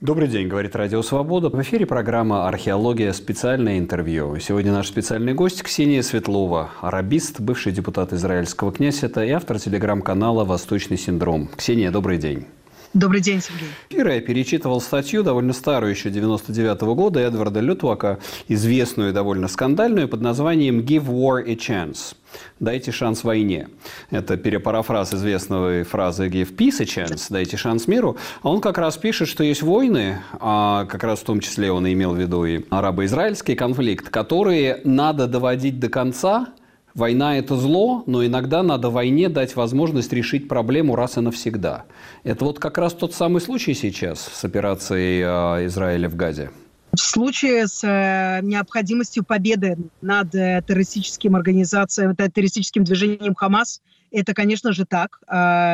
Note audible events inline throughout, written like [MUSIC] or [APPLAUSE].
Добрый день, говорит Радио Свобода. В эфире программа «Археология. Специальное интервью». Сегодня наш специальный гость Ксения Светлова, арабист, бывший депутат израильского князета и автор телеграм-канала «Восточный синдром». Ксения, добрый день. Добрый день, Сергей. Вчера я перечитывал статью, довольно старую, еще 99 -го года, Эдварда Лютвака, известную и довольно скандальную, под названием «Give War a Chance». «Дайте шанс войне». Это перепарафраз известной фразы «Give peace a chance», «Дайте шанс миру». А он как раз пишет, что есть войны, а как раз в том числе он имел в виду и арабо-израильский конфликт, которые надо доводить до конца, Война – это зло, но иногда надо войне дать возможность решить проблему раз и навсегда. Это вот как раз тот самый случай сейчас с операцией э, Израиля в Газе. В случае с э, необходимостью победы над э, террористическим организацией, террористическим движением Хамас, это, конечно же, так.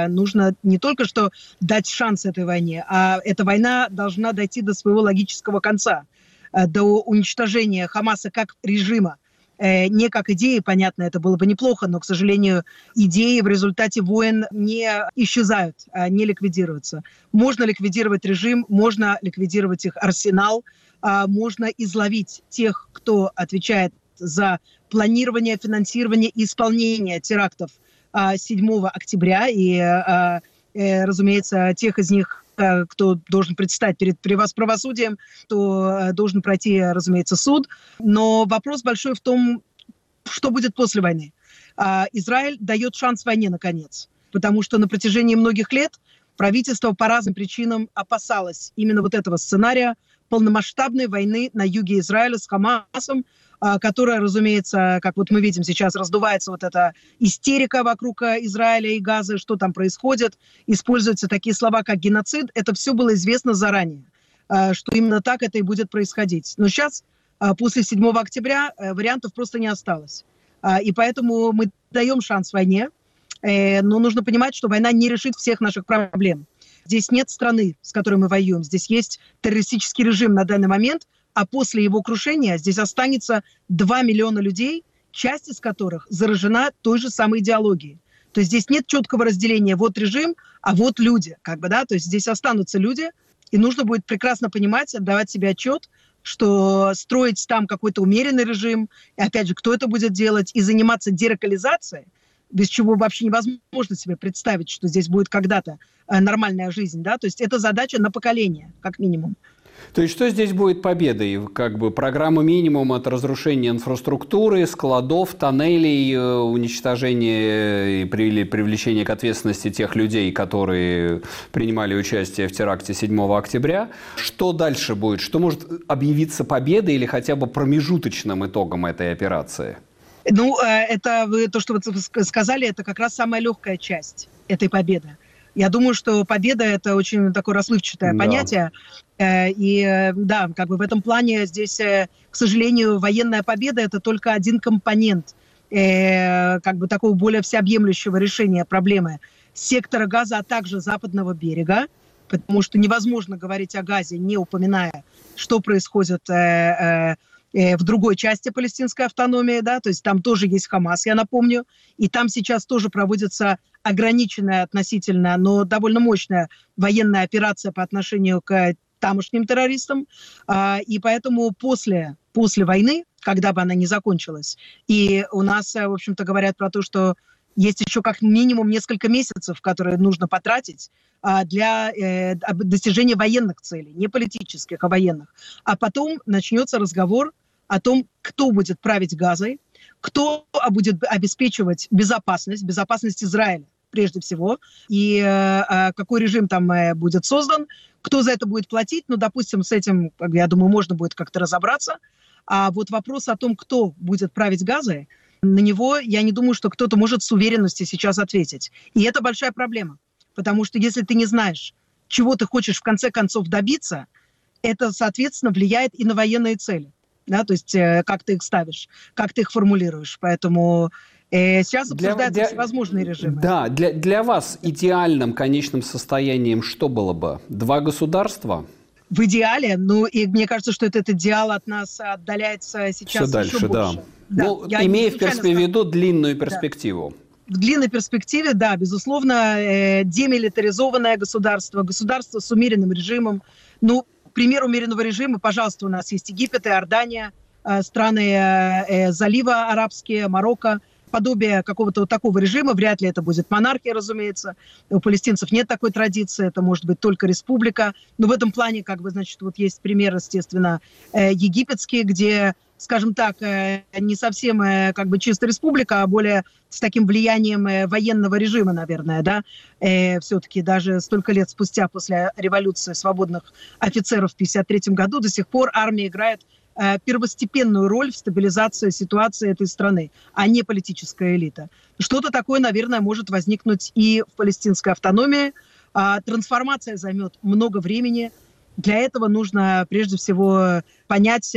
Нужно не только что дать шанс этой войне, а эта война должна дойти до своего логического конца, до уничтожения Хамаса как режима, не как идеи, понятно, это было бы неплохо, но, к сожалению, идеи в результате войн не исчезают, а не ликвидируются. Можно ликвидировать режим, можно ликвидировать их арсенал, а можно изловить тех, кто отвечает за планирование, финансирование и исполнение терактов 7 а, октября. И, э, разумеется, тех из них, Э, кто должен предстать перед правосудием, то э, должен пройти, разумеется, суд. Но вопрос большой в том, что будет после войны. А, Израиль дает шанс войне, наконец, потому что на протяжении многих лет правительство по разным причинам опасалось именно вот этого сценария полномасштабной войны на юге Израиля с Хамасом, которая, разумеется, как вот мы видим сейчас, раздувается вот эта истерика вокруг э, Израиля и Газы, что там происходит, используются такие слова, как геноцид. Это все было известно заранее, э, что именно так это и будет происходить. Но сейчас, э, после 7 октября, вариантов просто не осталось. И поэтому мы даем шанс войне, но нужно понимать, что война не решит всех наших проблем. Здесь нет страны, с которой мы воюем. Здесь есть террористический режим на данный момент, а после его крушения здесь останется 2 миллиона людей, часть из которых заражена той же самой идеологией. То есть здесь нет четкого разделения вот режим, а вот люди, как бы, да, то есть здесь останутся люди, и нужно будет прекрасно понимать, отдавать себе отчет, что строить там какой-то умеренный режим, и опять же, кто это будет делать, и заниматься деракализацией, без чего вообще невозможно себе представить, что здесь будет когда-то э, нормальная жизнь, да, то есть это задача на поколение, как минимум. То есть что здесь будет победой? Как бы программа минимум от разрушения инфраструктуры, складов, тоннелей, э, уничтожения и привлечения к ответственности тех людей, которые принимали участие в теракте 7 октября. Что дальше будет? Что может объявиться победой или хотя бы промежуточным итогом этой операции? Ну, э, это вы, то, что вы сказали, это как раз самая легкая часть этой победы. Я думаю, что победа это очень такое расплывчатое да. понятие. Э, и э, да, как бы в этом плане здесь, э, к сожалению, военная победа это только один компонент как бы такого более всеобъемлющего решения проблемы сектора газа, а также западного берега, потому что невозможно говорить о газе, не упоминая, что происходит в другой части палестинской автономии, да, то есть там тоже есть Хамас, я напомню, и там сейчас тоже проводится ограниченная относительно, но довольно мощная военная операция по отношению к тамошним террористам. А, и поэтому после, после войны, когда бы она не закончилась, и у нас, в общем-то, говорят про то, что есть еще как минимум несколько месяцев, которые нужно потратить а, для э, достижения военных целей, не политических, а военных. А потом начнется разговор о том, кто будет править Газой, кто будет обеспечивать безопасность, безопасность Израиля прежде всего, и э, а какой режим там э, будет создан, кто за это будет платить, ну, допустим, с этим, я думаю, можно будет как-то разобраться. А вот вопрос о том, кто будет править Газой, на него я не думаю, что кто-то может с уверенностью сейчас ответить. И это большая проблема, потому что если ты не знаешь, чего ты хочешь в конце концов добиться, это, соответственно, влияет и на военные цели. Да, то есть э, как ты их ставишь, как ты их формулируешь. Поэтому Э, сейчас обсуждаются для, всевозможные режимы. Да, для, для вас идеальным конечным состоянием что было бы? Два государства? В идеале, ну и мне кажется, что этот идеал от нас отдаляется сейчас Все дальше, еще больше. Да. Ну, имея в виду длинную перспективу. Да в длинной перспективе, да, безусловно, э, демилитаризованное государство, государство с умеренным режимом. Ну, пример умеренного режима, пожалуйста, у нас есть Египет, Иордания, э, страны э, э, залива арабские, Марокко, подобие какого-то вот такого режима, вряд ли это будет монархия, разумеется. У палестинцев нет такой традиции, это может быть только республика. Но в этом плане, как бы, значит, вот есть пример, естественно, э, египетский, где скажем так, э, не совсем э, как бы чисто республика, а более с таким влиянием э, военного режима, наверное, да, все-таки даже столько лет спустя после революции свободных офицеров в 1953 году до сих пор армия играет первостепенную роль в стабилизации ситуации этой страны, а не политическая элита. Что-то такое, наверное, может возникнуть и в палестинской автономии. А трансформация займет много времени. Для этого нужно прежде всего понять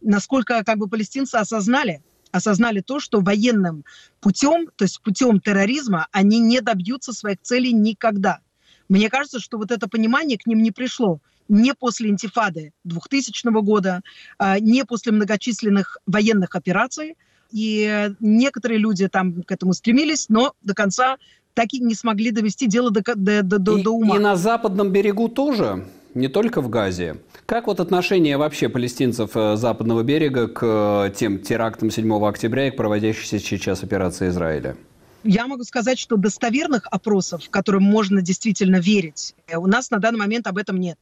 насколько как бы палестинцы осознали, осознали то, что военным путем, то есть путем терроризма, они не добьются своих целей никогда. Мне кажется, что вот это понимание к ним не пришло не после интифады 2000 года, а, не после многочисленных военных операций. И некоторые люди там к этому стремились, но до конца так и не смогли довести дело до, до, до, и, до ума. И на западном берегу тоже? не только в Газе. Как вот отношение вообще палестинцев э, западного берега к э, тем терактам 7 октября и к проводящейся сейчас операции Израиля? Я могу сказать, что достоверных опросов, которым можно действительно верить, э, у нас на данный момент об этом нет.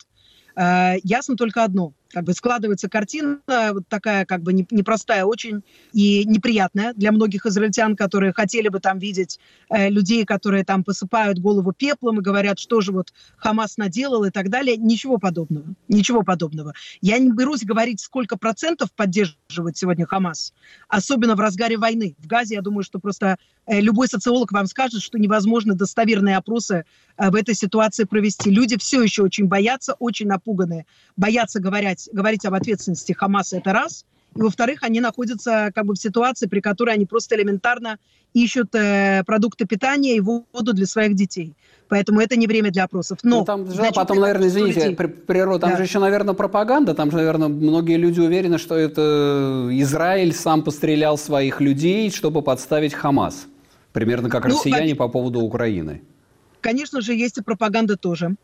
Ясно только одно как бы складывается картина вот такая как бы непростая очень и неприятная для многих израильтян, которые хотели бы там видеть э, людей, которые там посыпают голову пеплом и говорят, что же вот Хамас наделал и так далее. Ничего подобного. Ничего подобного. Я не берусь говорить, сколько процентов поддерживает сегодня Хамас, особенно в разгаре войны. В Газе, я думаю, что просто э, любой социолог вам скажет, что невозможно достоверные опросы э, в этой ситуации провести. Люди все еще очень боятся, очень напуганы, боятся говорить говорить, говорить об ответственности Хамаса, это раз. И, во-вторых, они находятся как бы в ситуации, при которой они просто элементарно ищут э, продукты питания и воду для своих детей. Поэтому это не время для опросов. Но, ну, там же, значит, потом, наверное, извините, при, природа, там да. же еще, наверное, пропаганда. Там же, наверное, многие люди уверены, что это Израиль сам пострелял своих людей, чтобы подставить Хамас. Примерно как ну, россияне по поводу Украины. Конечно же, есть и пропаганда тоже.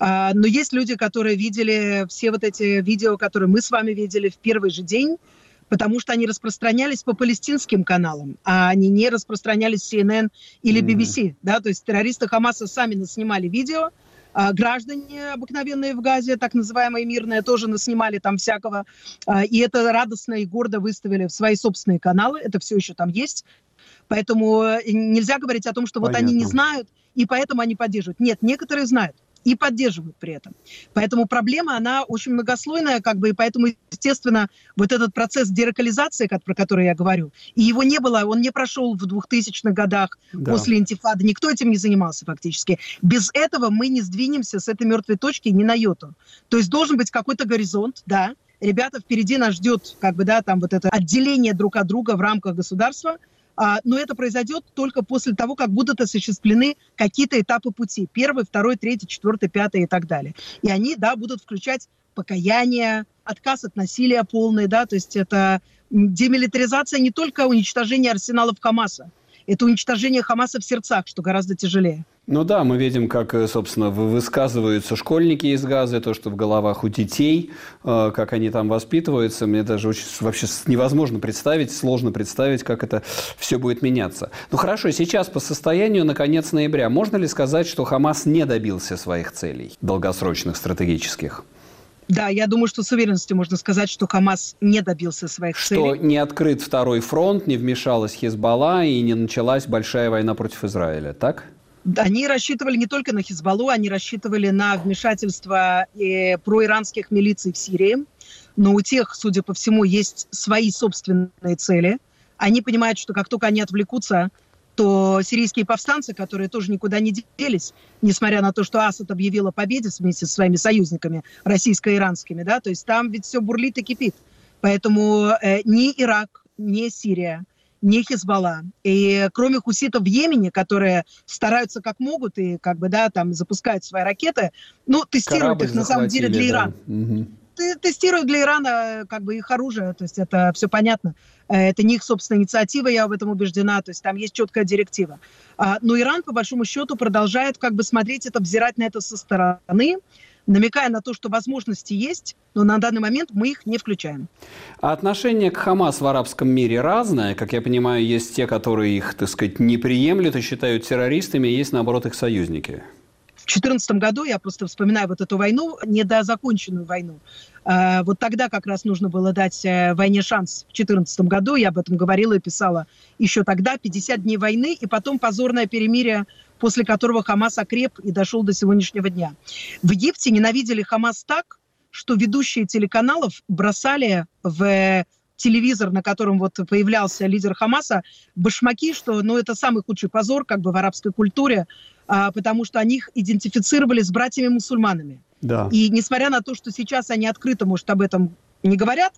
А, но есть люди, которые видели все вот эти видео, которые мы с вами видели в первый же день, потому что они распространялись по палестинским каналам, а они не распространялись CNN или BBC. Mm-hmm. Да? То есть террористы Хамаса сами наснимали видео, а граждане обыкновенные в Газе, так называемые мирные, тоже наснимали там всякого. А, и это радостно и гордо выставили в свои собственные каналы. Это все еще там есть. Поэтому э, нельзя говорить о том, что Понятно. вот они не знают, и поэтому они поддерживают. Нет, некоторые знают и поддерживают при этом. Поэтому проблема, она очень многослойная, как бы, и поэтому, естественно, вот этот процесс деракализации, про который я говорю, и его не было, он не прошел в 2000-х годах да. после интифады, никто этим не занимался фактически. Без этого мы не сдвинемся с этой мертвой точки ни на йоту. То есть должен быть какой-то горизонт, да, ребята, впереди нас ждет, как бы, да, там вот это отделение друг от друга в рамках государства, но это произойдет только после того, как будут осуществлены какие-то этапы пути. Первый, второй, третий, четвертый, пятый и так далее. И они, да, будут включать покаяние, отказ от насилия полный, да, то есть это демилитаризация не только уничтожение арсеналов Хамаса, это уничтожение Хамаса в сердцах, что гораздо тяжелее. Ну да, мы видим, как, э, собственно, высказываются школьники из Газы, то, что в головах у детей, э, как они там воспитываются. Мне даже очень, вообще невозможно представить, сложно представить, как это все будет меняться. Ну хорошо, сейчас по состоянию на конец ноября можно ли сказать, что Хамас не добился своих целей долгосрочных, стратегических? Да, я думаю, что с уверенностью можно сказать, что Хамас не добился своих что целей. Что не открыт второй фронт, не вмешалась Хизбалла и не началась большая война против Израиля, так? Они рассчитывали не только на Хизбаллу, они рассчитывали на вмешательство э, проиранских милиций в Сирии. Но у тех, судя по всему, есть свои собственные цели. Они понимают, что как только они отвлекутся, то сирийские повстанцы, которые тоже никуда не делись, несмотря на то, что Асад объявил о победе вместе со своими союзниками, российско-иранскими, да, то есть там ведь все бурлит и кипит. Поэтому э, ни Ирак, ни Сирия, ни Хизбалла. И кроме хуситов в Йемене, которые стараются как могут и как бы, да, там запускают свои ракеты, ну, тестируют Корабль их на самом деле для Ирана. Да. Угу тестируют для Ирана как бы их оружие, то есть это все понятно. Э, это не их собственная инициатива, я в этом убеждена, то есть там есть четкая директива. А, но Иран, по большому счету, продолжает как бы смотреть это, взирать на это со стороны, намекая на то, что возможности есть, но на данный момент мы их не включаем. А отношение к Хамас в арабском мире разное. Как я понимаю, есть те, которые их, так сказать, не приемлют и считают террористами, есть, наоборот, их союзники. В 2014 году, я просто вспоминаю вот эту войну, недозаконченную войну, э, вот тогда как раз нужно было дать э, войне шанс. В 2014 году я об этом говорила и писала еще тогда, 50 дней войны, и потом позорное перемирие, после которого Хамас окреп и дошел до сегодняшнего дня. В Египте ненавидели Хамас так, что ведущие телеканалов бросали в телевизор, на котором вот появлялся лидер Хамаса, башмаки, что ну, это самый худший позор как бы в арабской культуре, а, потому что они их идентифицировали с братьями-мусульманами. Да. И несмотря на то, что сейчас они открыто, может, об этом не говорят,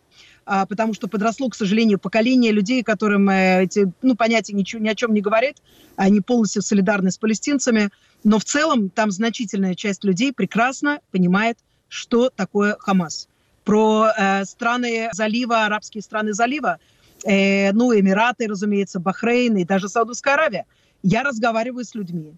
а, потому что подросло, к сожалению, поколение людей, которым э, эти ну, понятия ничего, ни о чем не говорят, они полностью солидарны с палестинцами, но в целом там значительная часть людей прекрасно понимает, что такое Хамас про э, страны залива, арабские страны залива, э, ну, Эмираты, разумеется, Бахрейн и даже Саудовская Аравия. Я разговариваю с людьми,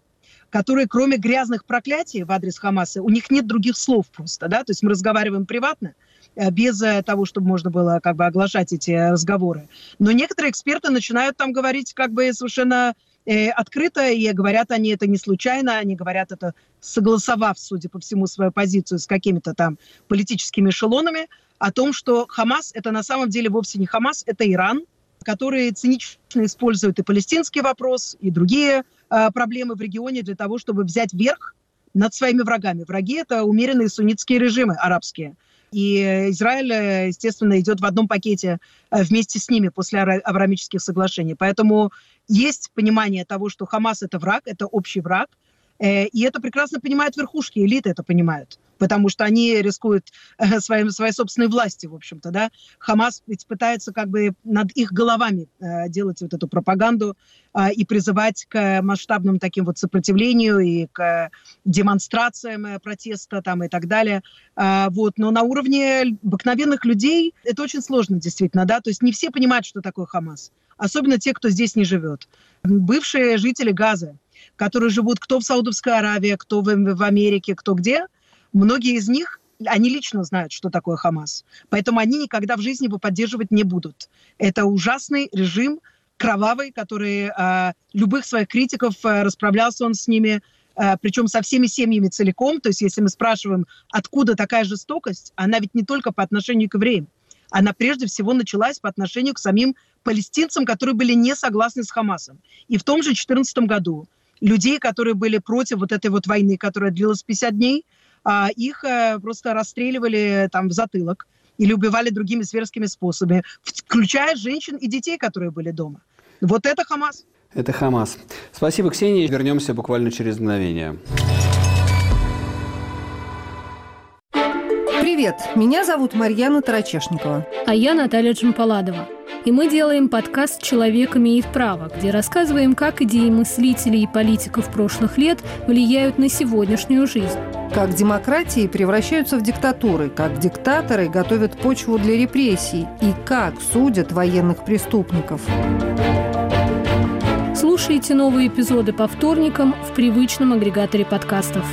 которые, кроме грязных проклятий в адрес Хамаса, у них нет других слов просто, да, то есть мы разговариваем приватно, без э, того, чтобы можно было как бы оглашать эти разговоры. Но некоторые эксперты начинают там говорить как бы совершенно э, открыто, и говорят они это не случайно, они говорят это согласовав, судя по всему, свою позицию с какими-то там политическими эшелонами, о том, что Хамас это на самом деле вовсе не Хамас, это Иран, который цинично использует и палестинский вопрос, и другие э, проблемы в регионе для того, чтобы взять верх над своими врагами. Враги это умеренные суннитские режимы арабские. И Израиль, э, естественно, идет в одном пакете э, вместе с ними после Авраамических соглашений. Поэтому есть понимание того, что Хамас это враг, это общий враг, э, и это прекрасно понимают верхушки, элиты это понимают потому что они рискуют э, своим, своей собственной властью, в общем-то, да. Хамас ведь пытается как бы над их головами э, делать вот эту пропаганду э, и призывать к масштабным таким вот сопротивлению и к демонстрациям протеста там и так далее. Вот. Но на уровне обыкновенных людей это очень сложно действительно, да, то есть не все понимают, что такое Хамас, особенно те, кто здесь не живет. Бывшие жители Газа, которые живут кто в Саудовской Аравии, кто в, в Америке, кто где – Многие из них они лично знают, что такое Хамас. Поэтому они никогда в жизни его поддерживать не будут. Это ужасный режим, кровавый, который э, любых своих критиков э, расправлялся он с ними, э, причем со всеми семьями целиком. То есть если мы спрашиваем, откуда такая жестокость, она ведь не только по отношению к евреям. Она прежде всего началась по отношению к самим палестинцам, которые были не согласны с Хамасом. И в том же 2014 году людей, которые были против вот этой вот войны, которая длилась 50 дней, а, их э, просто расстреливали там в затылок или убивали другими зверскими способами, включая женщин и детей, которые были дома. Вот это Хамас. Это Хамас. Спасибо, Ксения. Вернемся буквально через мгновение. Привет, меня зовут Марьяна Тарачешникова. А я Наталья Джампаладова. И мы делаем подкаст «Человек имеет право», где рассказываем, как идеи мыслителей и политиков прошлых лет влияют на сегодняшнюю жизнь. Как демократии превращаются в диктатуры, как диктаторы готовят почву для репрессий и как судят военных преступников. Слушайте новые эпизоды по вторникам в привычном агрегаторе подкастов.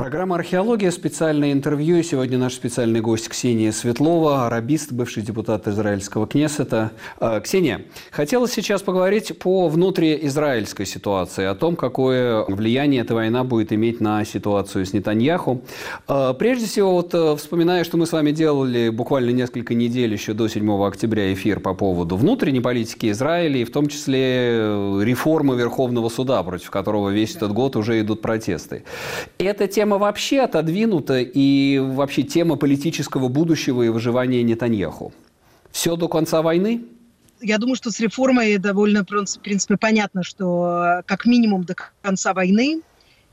Программа «Археология», специальное интервью. Сегодня наш специальный гость Ксения Светлова, арабист, бывший депутат израильского Кнессета. А, Ксения, хотелось сейчас поговорить по внутриизраильской ситуации, о том, какое влияние эта война будет иметь на ситуацию с Нетаньяху. А, прежде всего, вот э, вспоминая, что мы с вами делали буквально несколько недель еще до 7 октября эфир по поводу внутренней политики Израиля, и в том числе э, реформы Верховного суда, против которого весь этот год уже идут протесты. Эта тема вообще отодвинута и вообще тема политического будущего и выживания Нетаньяху? Все до конца войны? Я думаю, что с реформой довольно, в принципе, понятно, что как минимум до конца войны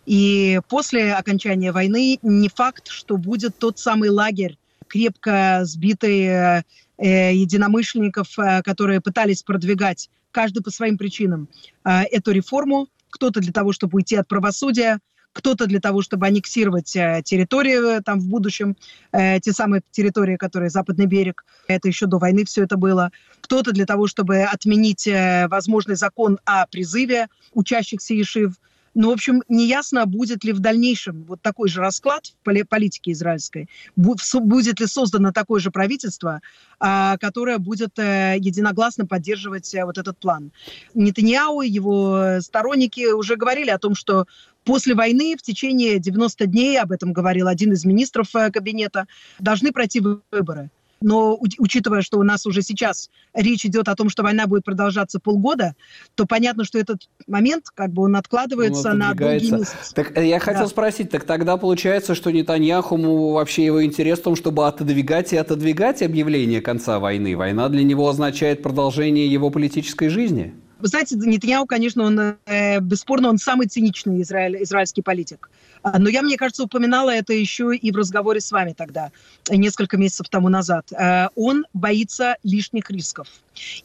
и после окончания войны не факт, что будет тот самый лагерь, крепко сбитый э, единомышленников, э, которые пытались продвигать, каждый по своим причинам, э, эту реформу. Кто-то для того, чтобы уйти от правосудия, кто-то для того, чтобы аннексировать э, территории там в будущем, э, те самые территории, которые Западный берег, это еще до войны все это было, кто-то для того, чтобы отменить э, возможный закон о призыве учащихся Ешив, ну, в общем, неясно, будет ли в дальнейшем вот такой же расклад в политике израильской, будет ли создано такое же правительство, а, которое будет э, единогласно поддерживать э, вот этот план. Нетаньяу и его сторонники уже говорили о том, что после войны в течение 90 дней, об этом говорил один из министров э, кабинета, должны пройти выборы. Но учитывая, что у нас уже сейчас речь идет о том, что война будет продолжаться полгода, то понятно, что этот момент, как бы он откладывается он на долгие месяцы. Так э, я хотел да. спросить, так тогда получается, что Нетаньяху вообще его интерес в том, чтобы отодвигать и отодвигать объявление конца войны. Война для него означает продолжение его политической жизни? Вы знаете, Нетаньяу, конечно, он, э, бесспорно, он самый циничный израиль, израильский политик. А, но я, мне кажется, упоминала это еще и в разговоре с вами тогда, несколько месяцев тому назад. Э, он боится лишних рисков.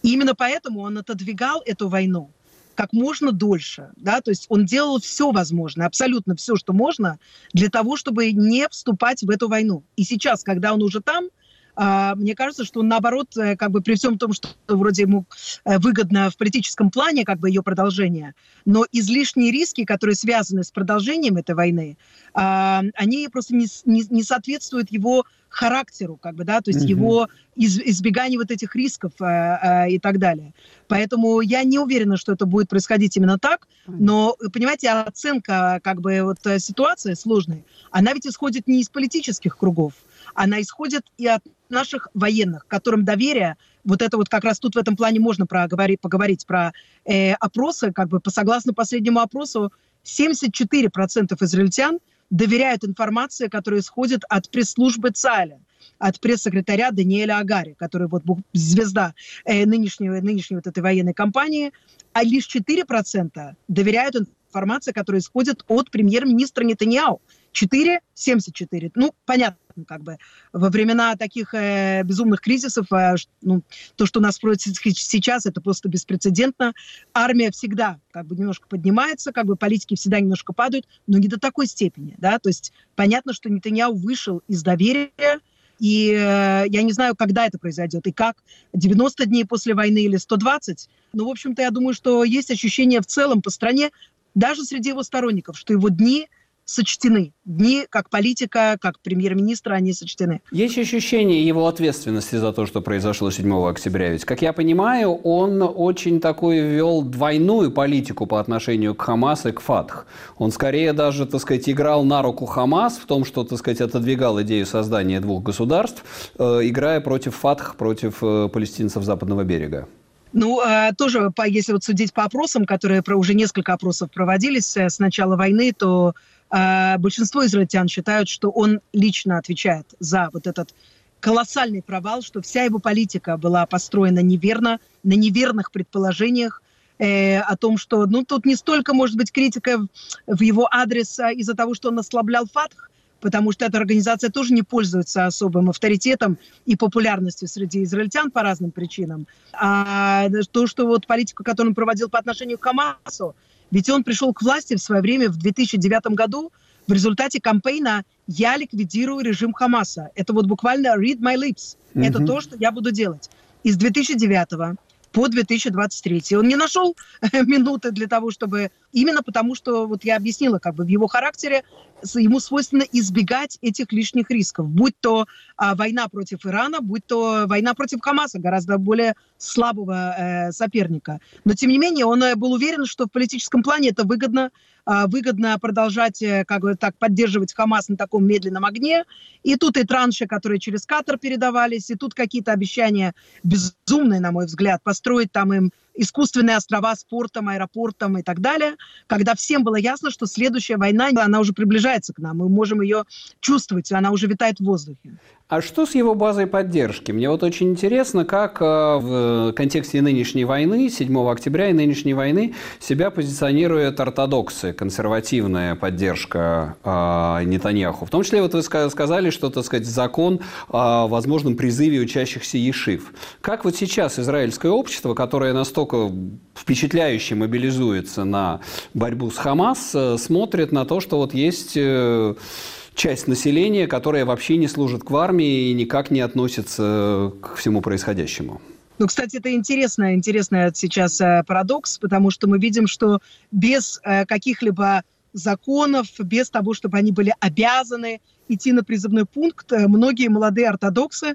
И именно поэтому он отодвигал эту войну как можно дольше, да, то есть он делал все возможное, абсолютно все, что можно, для того, чтобы не вступать в эту войну. И сейчас, когда он уже там, мне кажется, что наоборот, э, как бы при всем том, что вроде ему э, выгодно в политическом плане, как бы ее продолжение, но излишние риски, которые связаны с продолжением этой войны, а, они просто не, не, не соответствуют его характеру, как бы, да, то есть mm-hmm. его из, избегание вот этих рисков э, э, и так далее. Поэтому я не уверена, что это будет происходить именно так, но, понимаете, оценка как бы вот ситуации сложной, она ведь исходит не из политических кругов, она исходит и от наших военных, которым доверие, вот это вот как раз тут в этом плане можно проговорить, поговорить про э, опросы, как бы по согласно последнему опросу, 74% израильтян доверяют информации, которая исходит от пресс-службы ЦАЛя от пресс-секретаря Даниэля Агари, который вот звезда э, нынешней, нынешней вот этой военной кампании, а лишь 4% доверяют информации, которая исходит от премьер-министра Нетаньяу. 4, 74. Ну, понятно, как бы во времена таких э, безумных кризисов, э, ну, то, что у нас происходит сейчас, это просто беспрецедентно. Армия всегда как бы немножко поднимается, как бы политики всегда немножко падают, но не до такой степени, да, то есть понятно, что Нетаньяу вышел из доверия, и э, я не знаю, когда это произойдет и как, 90 дней после войны или 120, но, в общем-то, я думаю, что есть ощущение в целом по стране, даже среди его сторонников, что его дни – сочтены. Дни как политика, как премьер-министра, они сочтены. Есть ощущение его ответственности за то, что произошло 7 октября. Ведь, как я понимаю, он очень такой вел двойную политику по отношению к Хамас и к Фатх. Он скорее даже, так сказать, играл на руку Хамас в том, что, так сказать, отодвигал идею создания двух государств, э, играя против Фатх, против э, палестинцев Западного берега. Ну, э, тоже, если вот судить по опросам, которые уже несколько опросов проводились с начала войны, то большинство израильтян считают, что он лично отвечает за вот этот колоссальный провал, что вся его политика была построена неверно, на неверных предположениях, э, о том, что, ну, тут не столько, может быть, критика в, в его адрес а из-за того, что он ослаблял ФАТХ, потому что эта организация тоже не пользуется особым авторитетом и популярностью среди израильтян по разным причинам. А то, что вот политику, которую он проводил по отношению к Хамасу, ведь он пришел к власти в свое время в 2009 году в результате кампейна «Я ликвидирую режим Хамаса». Это вот буквально «read my lips». Mm-hmm. Это то, что я буду делать. Из 2009 по 2023. Он не нашел [LAUGHS] минуты для того, чтобы... Именно потому, что, вот я объяснила, как бы в его характере ему свойственно избегать этих лишних рисков. Будь то а, война против Ирана, будь то война против Хамаса, гораздо более слабого э, соперника. Но, тем не менее, он э, был уверен, что в политическом плане это выгодно а, выгодно продолжать э, как бы так поддерживать Хамас на таком медленном огне. И тут и транши, которые через Катар передавались, и тут какие-то обещания безумные, на мой взгляд, построить там им искусственные острова с портом, аэропортом и так далее, когда всем было ясно, что следующая война, она уже приближается к нам, мы можем ее чувствовать, она уже витает в воздухе. А что с его базой поддержки? Мне вот очень интересно, как э, в контексте нынешней войны, 7 октября и нынешней войны, себя позиционирует ортодоксы, консервативная поддержка э, Нетаньяху. В том числе, вот вы сказали, что, так сказать, закон о возможном призыве учащихся Ешив. Как вот сейчас израильское общество, которое настолько впечатляюще мобилизуется на борьбу с Хамас, смотрит на то, что вот есть часть населения, которая вообще не служит в армии и никак не относится к всему происходящему. Ну, кстати, это интересный, интересный сейчас э, парадокс, потому что мы видим, что без э, каких-либо законов, без того, чтобы они были обязаны идти на призывной пункт, э, многие молодые ортодоксы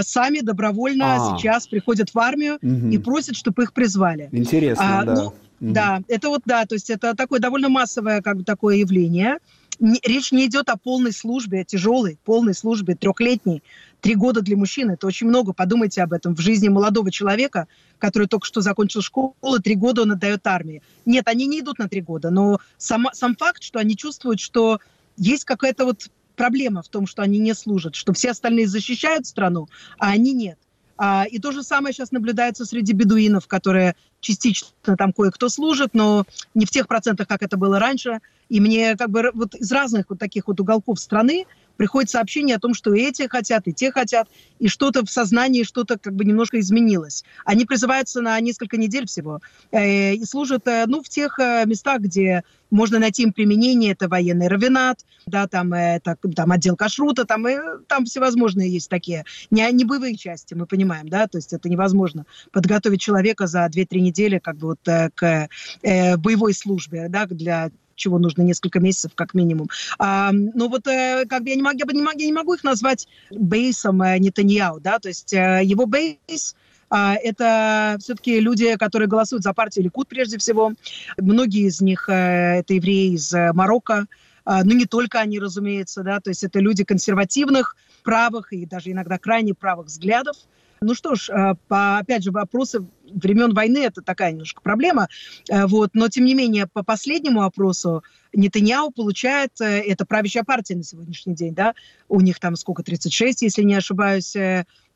сами добровольно а. сейчас приходят в армию угу. и просят, чтобы их призвали. Интересно, а, да. Ну, угу. Да, это вот, да, то есть это такое довольно массовое как бы такое явление речь не идет о полной службе, о тяжелой полной службе, трехлетней. Три года для мужчины – это очень много. Подумайте об этом. В жизни молодого человека, который только что закончил школу, три года он отдает армии. Нет, они не идут на три года, но сам, сам факт, что они чувствуют, что есть какая-то вот проблема в том, что они не служат, что все остальные защищают страну, а они нет. А, и то же самое сейчас наблюдается среди бедуинов, которые частично там кое-кто служит, но не в тех процентах, как это было раньше. И мне как бы вот из разных вот таких вот уголков страны приходит сообщение о том, что и эти хотят, и те хотят, и что-то в сознании, что-то как бы немножко изменилось. Они призываются на несколько недель всего э, и служат, э, ну, в тех э, местах, где можно найти им применение, это военный равенат, да, там, э, так, там отдел кашрута, там, э, там всевозможные есть такие, не, не боевые части, мы понимаем, да, то есть это невозможно подготовить человека за 2-3 недели как бы вот к э, боевой службе, да, для чего нужно несколько месяцев как минимум. А, но вот э, как бы я не, могу, я, не могу, я не могу их назвать бейсом э, Нетаньяу, да, то есть э, его бейс а, это все-таки люди, которые голосуют за партию Ликуд прежде всего. Многие из них это евреи из Марокко, а, но не только они, разумеется, да, то есть это люди консервативных, правых и даже иногда крайне правых взглядов. Ну что ж, э, по, опять же, вопросы времен войны это такая немножко проблема. Э, вот, но, тем не менее, по последнему опросу Нетаньяу получает, э, это правящая партия на сегодняшний день, да, у них там сколько, 36, если не ошибаюсь,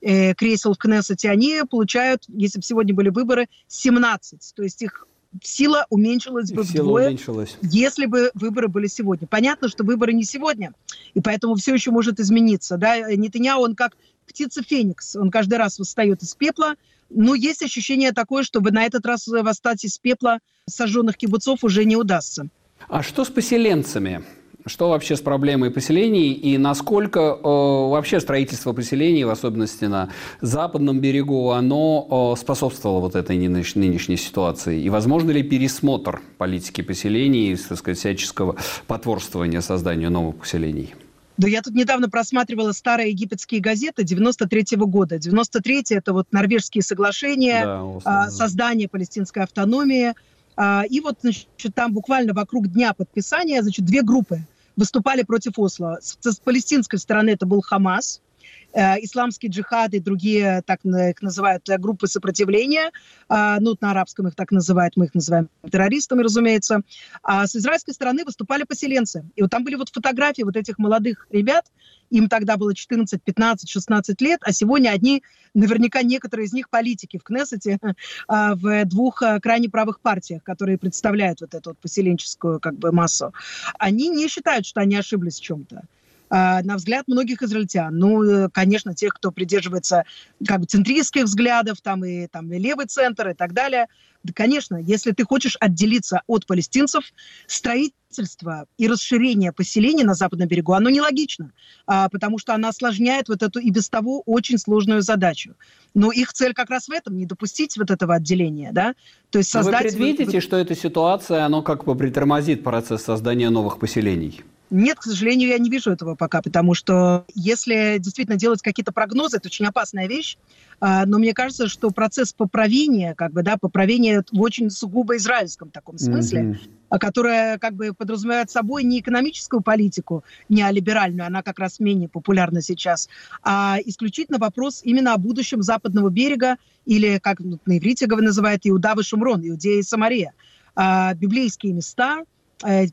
кресел в Кнессете, они получают, если бы сегодня были выборы, 17. То есть их сила уменьшилась бы сила вдвое, уменьшилась. если бы выборы были сегодня. Понятно, что выборы не сегодня, и поэтому все еще может измениться. Да? Нетаньяу, он как птица Феникс. Он каждый раз восстает из пепла. Но есть ощущение такое, что на этот раз восстать из пепла сожженных кибуцов уже не удастся. А что с поселенцами? Что вообще с проблемой поселений и насколько э, вообще строительство поселений, в особенности на западном берегу, оно э, способствовало вот этой нынеш- нынешней ситуации? И возможно ли пересмотр политики поселений, так сказать, всяческого потворствования созданию новых поселений? Да я тут недавно просматривала старые египетские газеты 93 -го года. 93 это вот норвежские соглашения, да, а, создание палестинской автономии. А, и вот значит, там буквально вокруг дня подписания значит, две группы выступали против Осло. С, с палестинской стороны это был Хамас, исламский джихад и другие, так их называют, э, группы сопротивления, э, ну, на арабском их так называют, мы их называем террористами, разумеется. А с израильской стороны выступали поселенцы. И вот там были вот фотографии вот этих молодых ребят, им тогда было 14, 15, 16 лет, а сегодня одни, наверняка некоторые из них политики в Кнессете, [LAUGHS] в двух крайне правых партиях, которые представляют вот эту вот поселенческую как бы массу. Они не считают, что они ошиблись в чем-то. А, на взгляд многих израильтян. Ну, э, конечно, тех, кто придерживается как бы центристских взглядов, там и, там, и левый центр и так далее. Да, конечно, если ты хочешь отделиться от палестинцев, строительство и расширение поселений на западном берегу, оно нелогично, а, потому что оно осложняет вот эту и без того очень сложную задачу. Но их цель как раз в этом, не допустить вот этого отделения, да, то есть создать... Вы предвидите, что эта ситуация, оно как бы притормозит процесс создания новых поселений? Нет, к сожалению, я не вижу этого пока, потому что если действительно делать какие-то прогнозы, это очень опасная вещь. А, но мне кажется, что процесс поправения, как бы, да, поправения в очень сугубо израильском таком смысле, mm-hmm. которое как бы подразумевает собой не экономическую политику, не либеральную, она как раз менее популярна сейчас, а исключительно вопрос именно о будущем западного берега или, как на иврите называют, Иуда и Шумрон, Иудея и Самария. А, библейские места –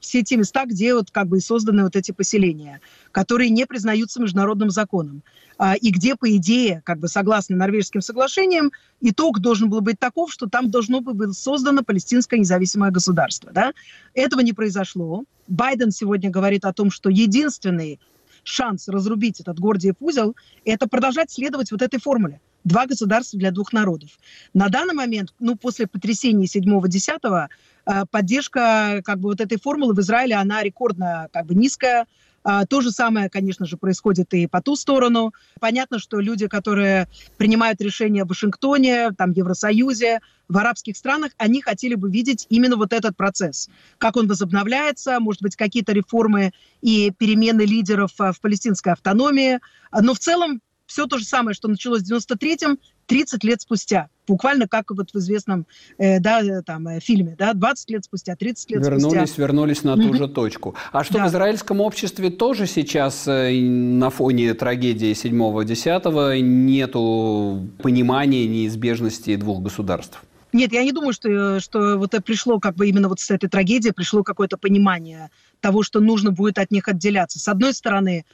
все те места, где вот как бы созданы вот эти поселения, которые не признаются международным законом. А, и где, по идее, как бы согласно норвежским соглашениям, итог должен был быть таков, что там должно быть создано палестинское независимое государство. Да? Этого не произошло. Байден сегодня говорит о том, что единственный шанс разрубить этот Гордиев узел – это продолжать следовать вот этой формуле – два государства для двух народов. На данный момент, ну, после потрясений 7-10, э, поддержка как бы вот этой формулы в Израиле, она рекордно как бы низкая. А, то же самое, конечно же, происходит и по ту сторону. Понятно, что люди, которые принимают решения в Вашингтоне, там, Евросоюзе, в арабских странах, они хотели бы видеть именно вот этот процесс. Как он возобновляется, может быть, какие-то реформы и перемены лидеров а, в палестинской автономии. Но в целом все то же самое, что началось в 93-м, 30 лет спустя. Буквально как вот в известном э, да, э, там, э, фильме, да, 20 лет спустя, 30 лет вернулись, спустя. Вернулись на ту же точку. А что, да. в израильском обществе тоже сейчас э, на фоне трагедии 7-10 нету понимания неизбежности двух государств? Нет, я не думаю, что, что вот это пришло как бы именно вот с этой трагедии, пришло какое-то понимание того, что нужно будет от них отделяться. С одной стороны,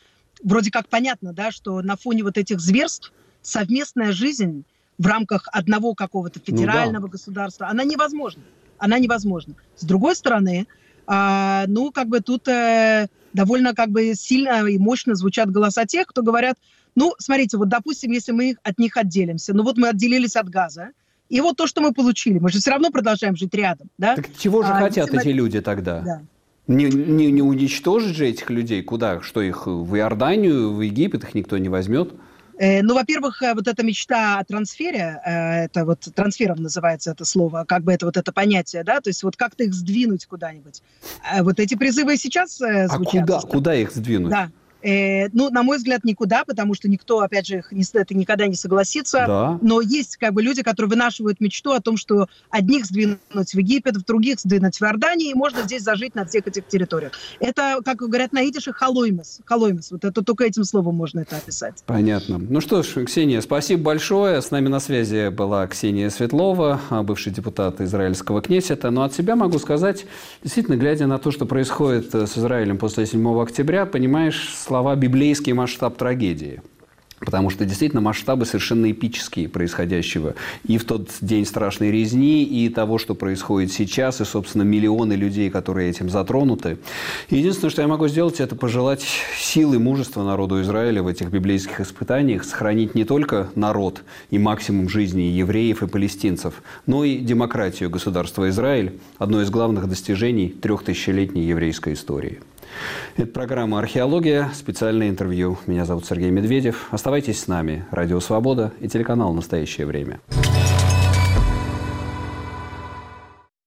вроде как понятно, да, что на фоне вот этих зверств совместная жизнь в рамках одного какого-то федерального ну, да. государства, она невозможна. Она невозможна. С другой стороны, а, ну, как бы тут э, довольно как бы сильно и мощно звучат голоса тех, кто говорят, ну, смотрите, вот, допустим, если мы от них отделимся, ну, вот мы отделились от газа, и вот то, что мы получили, мы же все равно продолжаем жить рядом, да? Так чего же а, хотят эти мы... люди тогда? Да. Не, не, не уничтожить же этих людей куда? Что их в Иорданию, в Египет их никто не возьмет? Э, ну, во-первых, э, вот эта мечта о трансфере, э, это вот трансфером называется это слово, как бы это вот это понятие, да, то есть вот как-то их сдвинуть куда-нибудь. Вот эти призывы сейчас звучат. А куда, куда их сдвинуть? Да. Э, ну, на мой взгляд, никуда, потому что никто, опять же, не, это никогда не согласится. Да. Но есть как бы люди, которые вынашивают мечту о том, что одних сдвинуть в Египет, других сдвинуть в Иордании, и можно здесь зажить на всех этих территориях. Это, как говорят на идише, халоймес. Халоймес. Вот это только этим словом можно это описать. Понятно. Ну что ж, Ксения, спасибо большое. С нами на связи была Ксения Светлова, бывший депутат израильского кнесета. Но от себя могу сказать, действительно, глядя на то, что происходит с Израилем после 7 октября, понимаешь, слова «библейский масштаб трагедии». Потому что действительно масштабы совершенно эпические происходящего. И в тот день страшной резни, и того, что происходит сейчас, и, собственно, миллионы людей, которые этим затронуты. Единственное, что я могу сделать, это пожелать силы, мужества народу Израиля в этих библейских испытаниях, сохранить не только народ и максимум жизни евреев и палестинцев, но и демократию государства Израиль, одно из главных достижений трехтысячелетней еврейской истории. Это программа «Археология», специальное интервью. Меня зовут Сергей Медведев. Оставайтесь с нами. Радио «Свобода» и телеканал «Настоящее время».